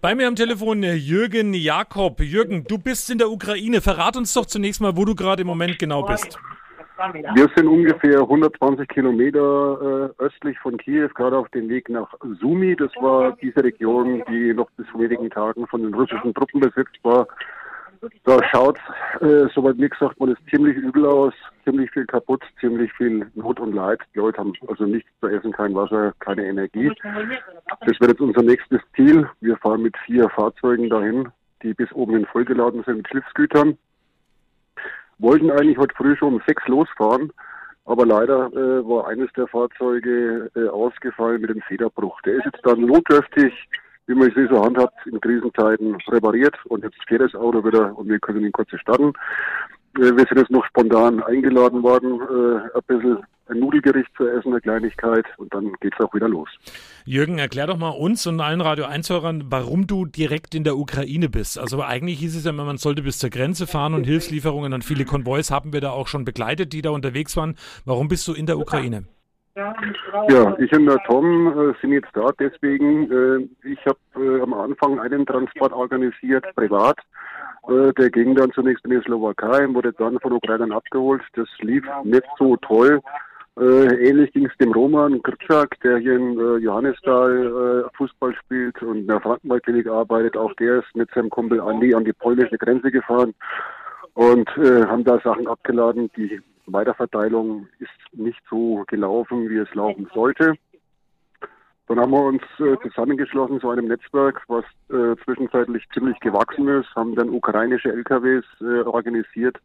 Bei mir am Telefon äh, Jürgen Jakob. Jürgen, du bist in der Ukraine. Verrat uns doch zunächst mal, wo du gerade im Moment genau bist. Wir sind ungefähr 120 Kilometer äh, östlich von Kiew, gerade auf dem Weg nach Sumi. Das war diese Region, die noch bis vor wenigen Tagen von den russischen Truppen besetzt war. Da schaut, äh, soweit mir gesagt ist ziemlich übel aus, ziemlich viel kaputt, ziemlich viel Not und Leid. Die Leute haben also nichts zu essen, kein Wasser, keine Energie. Das wird jetzt unser nächstes Ziel. Wir fahren mit vier Fahrzeugen dahin, die bis oben hin vollgeladen sind mit Schiffsgütern. Wollten eigentlich heute früh schon um sechs losfahren, aber leider äh, war eines der Fahrzeuge äh, ausgefallen mit dem Federbruch. Der ist jetzt dann notdürftig wie man es so handhabt, in Krisenzeiten repariert und jetzt fährt das Auto wieder und wir können ihn kurz starten. Äh, wir sind jetzt noch spontan eingeladen worden, äh, ein bisschen ein Nudelgericht zu essen, eine Kleinigkeit und dann geht's auch wieder los. Jürgen, erklär doch mal uns und allen Radio 1-Hörern, warum du direkt in der Ukraine bist. Also eigentlich hieß es ja immer, man sollte bis zur Grenze fahren und Hilfslieferungen an viele Konvois haben wir da auch schon begleitet, die da unterwegs waren. Warum bist du in der Ukraine? Ja, ich und der Tom äh, sind jetzt da, deswegen, äh, ich habe äh, am Anfang einen Transport organisiert, privat. Äh, der ging dann zunächst in die Slowakei, wurde dann von Ukrainern abgeholt. Das lief nicht so toll. Äh, ähnlich ging es dem Roman Kritschak, der hier in äh, Johannisthal Fußball spielt und in der Frankenwaldklinik arbeitet. Auch der ist mit seinem Kumpel Andi an die polnische Grenze gefahren und haben da Sachen abgeladen, die Weiterverteilung ist nicht so gelaufen, wie es laufen sollte. Dann haben wir uns äh, zusammengeschlossen zu einem Netzwerk, was äh, zwischenzeitlich ziemlich gewachsen ist, haben dann ukrainische LKWs äh, organisiert,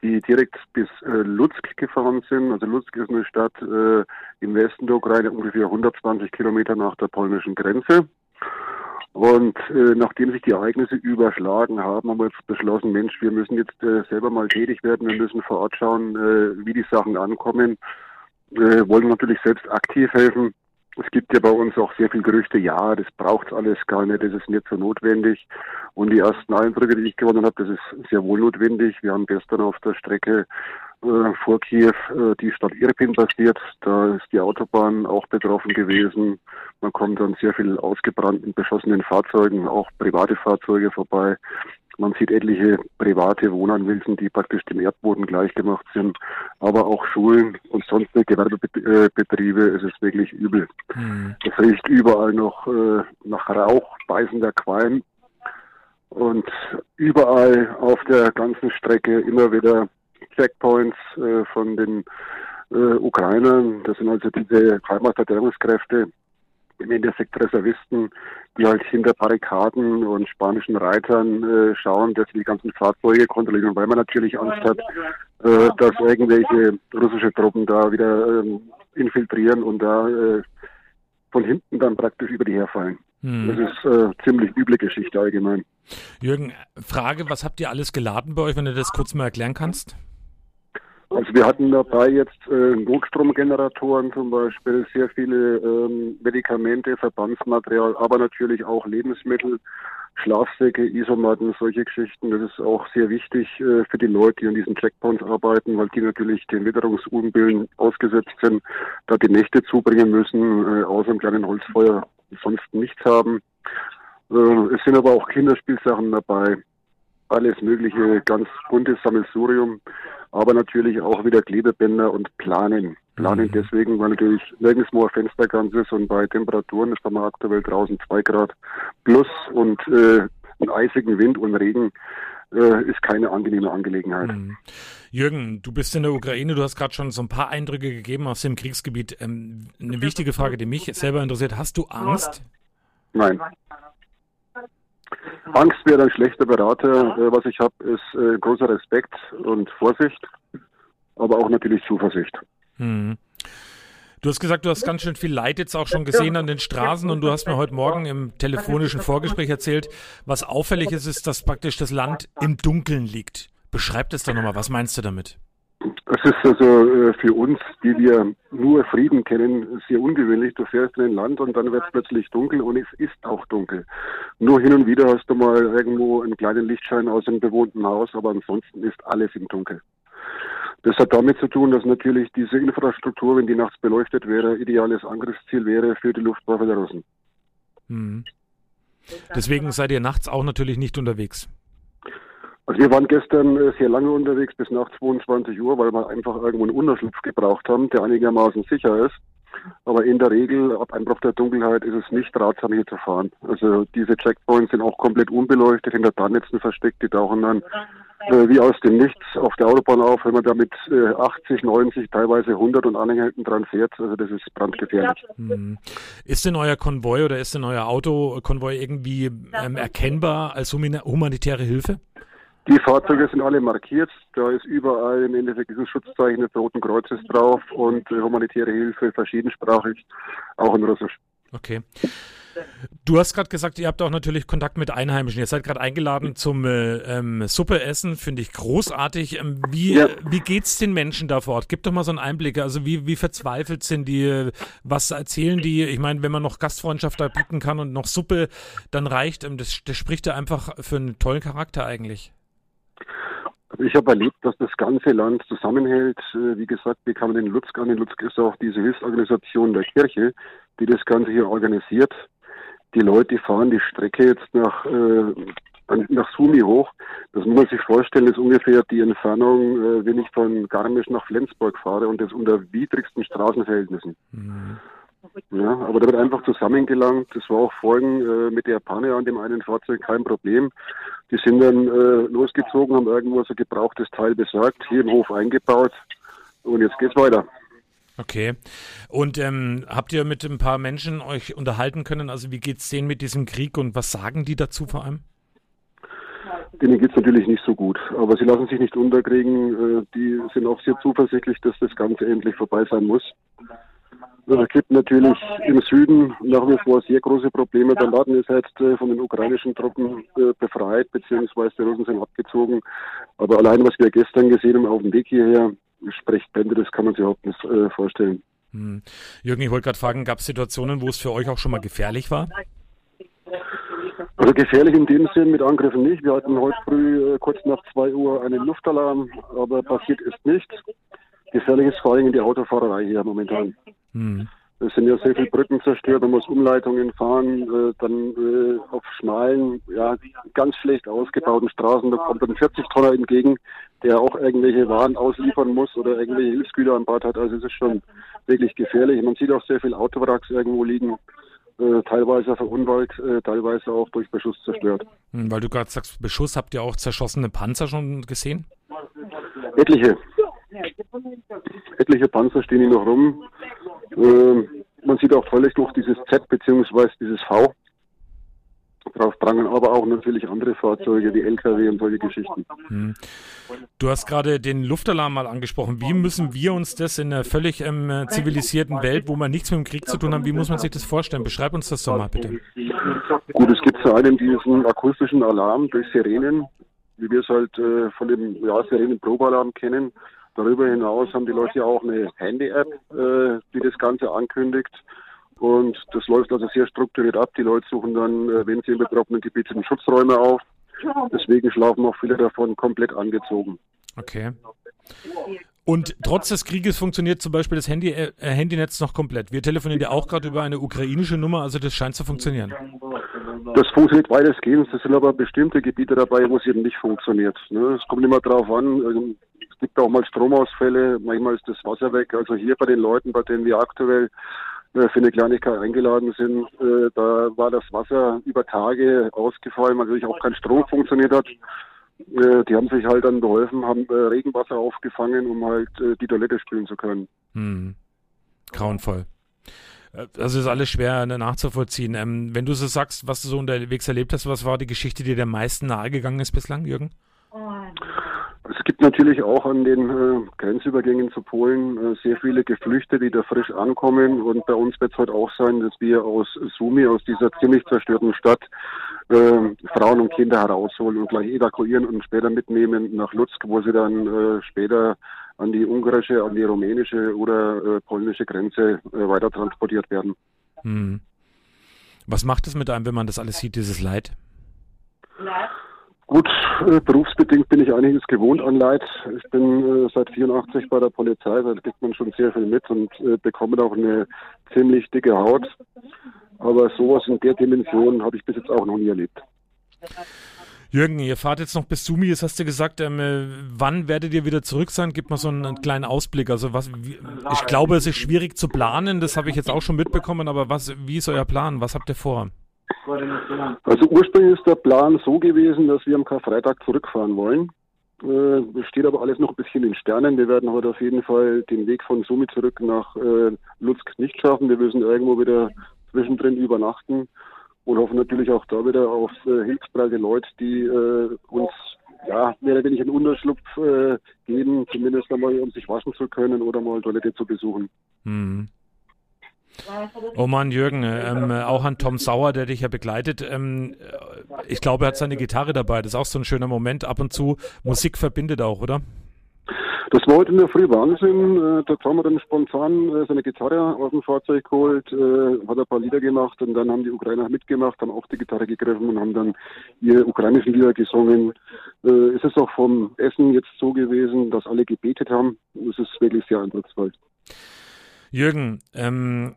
die direkt bis äh, Lutsk gefahren sind. Also Lutsk ist eine Stadt äh, im Westen der Ukraine, ungefähr 120 Kilometer nach der polnischen Grenze. Und äh, nachdem sich die Ereignisse überschlagen haben, haben wir jetzt beschlossen, Mensch, wir müssen jetzt äh, selber mal tätig werden, wir müssen vor Ort schauen, äh, wie die Sachen ankommen, äh, wollen natürlich selbst aktiv helfen. Es gibt ja bei uns auch sehr viel Gerüchte, ja, das braucht alles gar nicht, das ist nicht so notwendig. Und die ersten Eindrücke, die ich gewonnen habe, das ist sehr wohl notwendig. Wir haben gestern auf der Strecke äh, vor Kiew äh, die Stadt Irpin passiert. Da ist die Autobahn auch betroffen gewesen. Man kommt an sehr viel ausgebrannten, beschossenen Fahrzeugen, auch private Fahrzeuge vorbei. Man sieht etliche private Wohnanwesen, die praktisch dem Erdboden gleichgemacht sind, aber auch Schulen und sonstige Gewerbebetriebe. Es ist wirklich übel. Mhm. Es riecht überall noch äh, nach Rauch, beißender Qualm und überall auf der ganzen Strecke immer wieder Checkpoints äh, von den äh, Ukrainern. Das sind also diese Heimatverteidigungskräfte, im Endeffekt Reservisten, die halt hinter Barrikaden und spanischen Reitern äh, schauen, dass sie die ganzen Fahrzeuge kontrollieren, weil man natürlich Angst hat, äh, dass irgendwelche russische Truppen da wieder äh, infiltrieren und da äh, von hinten dann praktisch über die herfallen. Hm. Das ist äh, ziemlich üble Geschichte allgemein. Jürgen, Frage, was habt ihr alles geladen bei euch, wenn du das kurz mal erklären kannst? Also wir hatten dabei jetzt äh, Notstromgeneratoren zum Beispiel, sehr viele ähm, Medikamente, Verbandsmaterial, aber natürlich auch Lebensmittel, Schlafsäcke, Isomatten, solche Geschichten. Das ist auch sehr wichtig äh, für die Leute, die an diesen Checkpoints arbeiten, weil die natürlich den Witterungsunbillen ausgesetzt sind, da die Nächte zubringen müssen, äh, außer einem kleinen Holzfeuer sonst nichts haben. Äh, es sind aber auch Kinderspielsachen dabei, alles mögliche, ganz buntes Sammelsurium aber natürlich auch wieder Klebebänder und Planen. Planen mhm. deswegen, weil natürlich nirgendwo ein Fenster ganz ist und bei Temperaturen, das haben wir aktuell draußen zwei Grad plus und äh, einen eisigen Wind und Regen, äh, ist keine angenehme Angelegenheit. Mhm. Jürgen, du bist in der Ukraine, du hast gerade schon so ein paar Eindrücke gegeben aus dem Kriegsgebiet. Ähm, eine wichtige Frage, die mich selber interessiert, hast du Angst? Nein. Angst wäre ein schlechter Berater. Äh, was ich habe, ist äh, großer Respekt und Vorsicht, aber auch natürlich Zuversicht. Hm. Du hast gesagt, du hast ganz schön viel Leid jetzt auch schon gesehen an den Straßen und du hast mir heute Morgen im telefonischen Vorgespräch erzählt, was auffällig ist, ist, dass praktisch das Land im Dunkeln liegt. Beschreib das doch nochmal, was meinst du damit? Das ist also äh, für uns, die wir nur Frieden kennen, sehr ungewöhnlich. Du fährst in ein Land und dann wird es plötzlich dunkel und es ist auch dunkel. Nur hin und wieder hast du mal irgendwo einen kleinen Lichtschein aus einem bewohnten Haus, aber ansonsten ist alles im Dunkel. Das hat damit zu tun, dass natürlich diese Infrastruktur, wenn die nachts beleuchtet wäre, ideales Angriffsziel wäre für die Luftwaffe der Russen. Hm. Deswegen seid ihr nachts auch natürlich nicht unterwegs. Also wir waren gestern äh, sehr lange unterwegs, bis nach 22 Uhr, weil wir einfach irgendwo einen Unterschlupf gebraucht haben, der einigermaßen sicher ist. Aber in der Regel, ab Einbruch der Dunkelheit, ist es nicht ratsam, hier zu fahren. Also diese Checkpoints sind auch komplett unbeleuchtet, hinter Tarnnetzen versteckt, die tauchen dann äh, wie aus dem Nichts auf der Autobahn auf, wenn man da mit äh, 80, 90, teilweise 100 und Anhänger hinten dran fährt. Also das ist brandgefährlich. Hm. Ist denn euer Konvoi oder ist denn euer Autokonvoi irgendwie ähm, erkennbar als humanitäre Hilfe? Die Fahrzeuge sind alle markiert. Da ist überall im Endeffekt dieses Schutzzeichen des Roten Kreuzes drauf und äh, humanitäre Hilfe verschiedensprachig, auch in Russisch. Okay. Du hast gerade gesagt, ihr habt auch natürlich Kontakt mit Einheimischen. Ihr seid gerade eingeladen zum äh, ähm, Suppe essen, finde ich großartig. Ähm, wie, ja. wie geht's den Menschen da vor Ort? Gib doch mal so einen Einblick. Also wie, wie verzweifelt sind die? Was erzählen die? Ich meine, wenn man noch Gastfreundschaft da bieten kann und noch Suppe, dann reicht. Ähm, das, das spricht ja einfach für einen tollen Charakter eigentlich. Ich habe erlebt, dass das ganze Land zusammenhält. Äh, wie gesagt, wir kamen in Lutzk an. In Lutzk ist auch diese Hilfsorganisation der Kirche, die das Ganze hier organisiert. Die Leute fahren die Strecke jetzt nach, äh, nach Sumi hoch. Das muss man sich vorstellen, ist ungefähr die Entfernung, äh, wenn ich von Garmisch nach Flensburg fahre und das unter widrigsten Straßenverhältnissen. Mhm. Ja, aber da wird einfach zusammengelangt. Das war auch vorhin äh, mit der Japaner an dem einen Fahrzeug kein Problem. Die sind dann äh, losgezogen, haben irgendwo so gebrauchtes Teil besorgt, hier im Hof eingebaut und jetzt geht's weiter. Okay. Und ähm, habt ihr mit ein paar Menschen euch unterhalten können? Also wie geht's denen mit diesem Krieg und was sagen die dazu vor allem? Denen geht's natürlich nicht so gut, aber sie lassen sich nicht unterkriegen. Äh, die sind auch sehr zuversichtlich, dass das Ganze endlich vorbei sein muss. Es gibt natürlich im Süden nach wie vor sehr große Probleme. Der Norden ist jetzt äh, von den ukrainischen Truppen äh, befreit, beziehungsweise die Russen sind abgezogen. Aber allein, was wir gestern gesehen haben auf dem Weg hierher, spricht Bände, das kann man sich überhaupt nicht äh, vorstellen. Hm. Jürgen, ich wollte gerade fragen, gab es Situationen, wo es für euch auch schon mal gefährlich war? Also gefährlich in dem Sinn mit Angriffen nicht. Wir hatten heute früh kurz nach 2 Uhr einen Luftalarm, aber passiert ist nichts. Gefährlich ist vor allem die Autofahrerei hier momentan. Hm. Es sind ja sehr viele Brücken zerstört, man muss Umleitungen fahren, äh, dann äh, auf schmalen, ja, ganz schlecht ausgebauten Straßen, da kommt ein 40-Tonner entgegen, der auch irgendwelche Waren ausliefern muss oder irgendwelche Hilfsgüter an Bord hat. Also es ist schon wirklich gefährlich. Man sieht auch sehr viel Autowracks irgendwo liegen, äh, teilweise verunwallt, äh, teilweise auch durch Beschuss zerstört. Hm, weil du gerade sagst, Beschuss, habt ihr auch zerschossene Panzer schon gesehen? Etliche. Etliche Panzer stehen hier noch rum. Ähm, man sieht auch deutlich noch dieses Z bzw. dieses V drauf prangen, aber auch natürlich andere Fahrzeuge, die LKW und solche Geschichten. Hm. Du hast gerade den Luftalarm mal angesprochen. Wie müssen wir uns das in einer völlig ähm, zivilisierten Welt, wo man nichts mit dem Krieg zu tun hat, wie muss man sich das vorstellen? Beschreib uns das doch mal bitte. Gut, es gibt zu einem diesen akustischen Alarm durch Sirenen, wie wir es halt äh, von dem ja, Sirenen-Probealarm kennen. Darüber hinaus haben die Leute auch eine Handy-App, äh, die das Ganze ankündigt. Und das läuft also sehr strukturiert ab. Die Leute suchen dann, äh, wenn sie im betroffenen Gebiet sind, Schutzräume auf. Deswegen schlafen auch viele davon komplett angezogen. Okay. Und trotz des Krieges funktioniert zum Beispiel das Handy, äh, Handynetz noch komplett. Wir telefonieren ja auch gerade über eine ukrainische Nummer, also das scheint zu funktionieren. Das funktioniert weitestgehend. Es sind aber bestimmte Gebiete dabei, wo es eben nicht funktioniert. Ne? Es kommt immer darauf an, also es gibt auch mal Stromausfälle, manchmal ist das Wasser weg. Also hier bei den Leuten, bei denen wir aktuell äh, für eine Kleinigkeit eingeladen sind, äh, da war das Wasser über Tage ausgefallen, weil natürlich auch kein Strom funktioniert hat. Äh, die haben sich halt dann geholfen, haben Regenwasser aufgefangen, um halt die Toilette spülen zu können. Hm. Grauenvoll. Äh, das ist alles schwer nachzuvollziehen. Ähm, wenn du so sagst, was du so unterwegs erlebt hast, was war die Geschichte, die dir am meisten nahegegangen ist bislang, Jürgen? Es gibt natürlich auch an den äh, Grenzübergängen zu Polen äh, sehr viele Geflüchtete, die da frisch ankommen. Und bei uns wird es heute auch sein, dass wir aus Sumi, aus dieser ziemlich zerstörten Stadt, äh, Frauen und Kinder herausholen und gleich evakuieren und später mitnehmen nach Lutsk, wo sie dann äh, später an die ungarische, an die rumänische oder äh, polnische Grenze äh, weiter transportiert werden. Hm. Was macht es mit einem, wenn man das alles sieht, dieses Leid? Gut, äh, berufsbedingt bin ich einiges gewohnt an Leid. Ich bin äh, seit 84 bei der Polizei, da kriegt man schon sehr viel mit und äh, bekommt auch eine ziemlich dicke Haut. Aber sowas in der Dimension habe ich bis jetzt auch noch nie erlebt. Jürgen, ihr fahrt jetzt noch bis Sumi, jetzt hast du gesagt, ähm, äh, wann werdet ihr wieder zurück sein? Gib mal so einen, einen kleinen Ausblick. Also was, wie, ich glaube, es ist schwierig zu planen, das habe ich jetzt auch schon mitbekommen, aber was, wie ist euer Plan? Was habt ihr vor? Also ursprünglich ist der Plan so gewesen, dass wir am Karfreitag zurückfahren wollen. Äh, steht aber alles noch ein bisschen in Sternen. Wir werden heute auf jeden Fall den Weg von Sumi zurück nach äh, Lutsk nicht schaffen. Wir müssen irgendwo wieder zwischendrin übernachten und hoffen natürlich auch da wieder auf äh, hilfsbereite Leute, die äh, uns ja, mehr oder weniger einen Unterschlupf äh, geben, zumindest einmal, um sich waschen zu können oder mal Toilette zu besuchen. Hm. Oh Mann, Jürgen, ähm, auch an Tom Sauer, der dich ja begleitet. Ähm, ich glaube, er hat seine Gitarre dabei. Das ist auch so ein schöner Moment. Ab und zu Musik verbindet auch, oder? Das war heute in der Früh Wahnsinn. Äh, dort haben wir dann spontan äh, seine Gitarre aus dem Fahrzeug geholt, äh, hat ein paar Lieder gemacht und dann haben die Ukrainer mitgemacht, haben auch die Gitarre gegriffen und haben dann ihre ukrainischen Lieder gesungen. Äh, es ist auch vom Essen jetzt so gewesen, dass alle gebetet haben. Es ist wirklich sehr eindrucksvoll. Jürgen, ähm,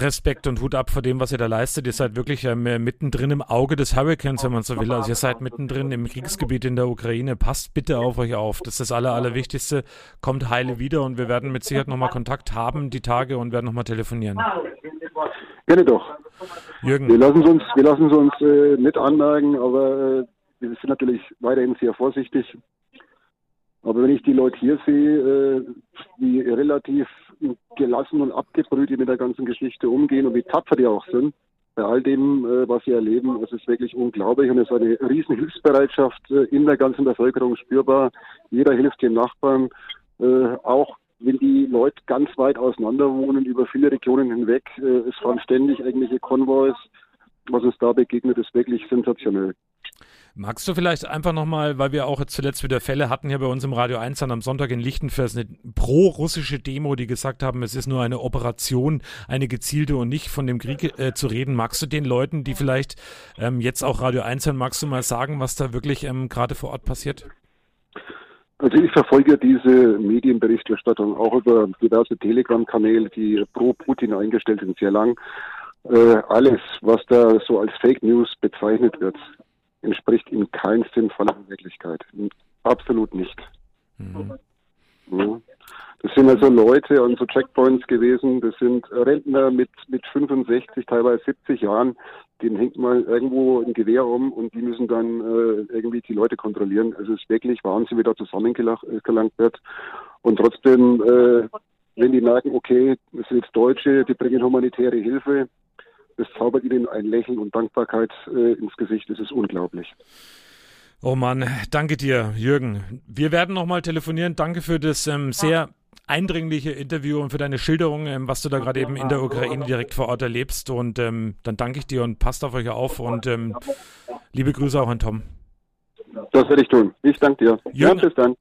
Respekt und Hut ab vor dem, was ihr da leistet. Ihr seid wirklich ähm, mittendrin im Auge des Hurricanes, wenn man so will. Also ihr seid mittendrin im Kriegsgebiet in der Ukraine. Passt bitte auf euch auf. Das ist das Aller, Allerwichtigste. Kommt heile wieder und wir werden mit Sicherheit nochmal Kontakt haben die Tage und werden nochmal telefonieren. Gerne doch. Jürgen. Wir lassen es uns, wir lassen uns äh, nicht anmerken, aber äh, wir sind natürlich weiterhin sehr vorsichtig. Aber wenn ich die Leute hier sehe, äh, wie relativ gelassen und abgebrüht die mit der ganzen Geschichte umgehen und wie tapfer die auch sind, bei all dem, äh, was sie erleben, es ist wirklich unglaublich und es ist eine riesen Hilfsbereitschaft äh, in der ganzen Bevölkerung spürbar. Jeder hilft dem Nachbarn, auch wenn die Leute ganz weit auseinander wohnen, über viele Regionen hinweg. es fahren ständig irgendwelche Konvois. Was uns da begegnet, ist wirklich sensationell. Magst du vielleicht einfach nochmal, weil wir auch zuletzt wieder Fälle hatten hier bei uns im Radio 1 dann am Sonntag in Lichtenfels, eine pro-russische Demo, die gesagt haben, es ist nur eine Operation, eine gezielte und nicht von dem Krieg äh, zu reden. Magst du den Leuten, die vielleicht ähm, jetzt auch Radio 1 hören, magst du mal sagen, was da wirklich ähm, gerade vor Ort passiert? Also ich verfolge diese Medienberichterstattung auch über diverse Telegram-Kanäle, die pro Putin eingestellt sind, sehr lang. Äh, alles, was da so als Fake News bezeichnet wird, entspricht in keinem Fall der Wirklichkeit. Absolut nicht. Mhm. Ja. Das sind also Leute an so Checkpoints gewesen, das sind Rentner mit, mit 65, teilweise 70 Jahren, denen hängt mal irgendwo ein Gewehr um und die müssen dann äh, irgendwie die Leute kontrollieren. Also es ist wirklich Wahnsinn, wie da zusammengelangt wird. Und trotzdem, äh, wenn die merken, okay, es sind jetzt Deutsche, die bringen humanitäre Hilfe, es zaubert ihnen ein Lächeln und Dankbarkeit äh, ins Gesicht. Es ist unglaublich. Oh Mann, danke dir, Jürgen. Wir werden nochmal telefonieren. Danke für das ähm, sehr eindringliche Interview und für deine Schilderung, ähm, was du da gerade eben in der Ukraine direkt vor Ort erlebst. Und ähm, dann danke ich dir und passt auf euch auf und ähm, liebe Grüße auch an Tom. Das werde ich tun. Ich danke dir. Jürgen, ja, bis dann.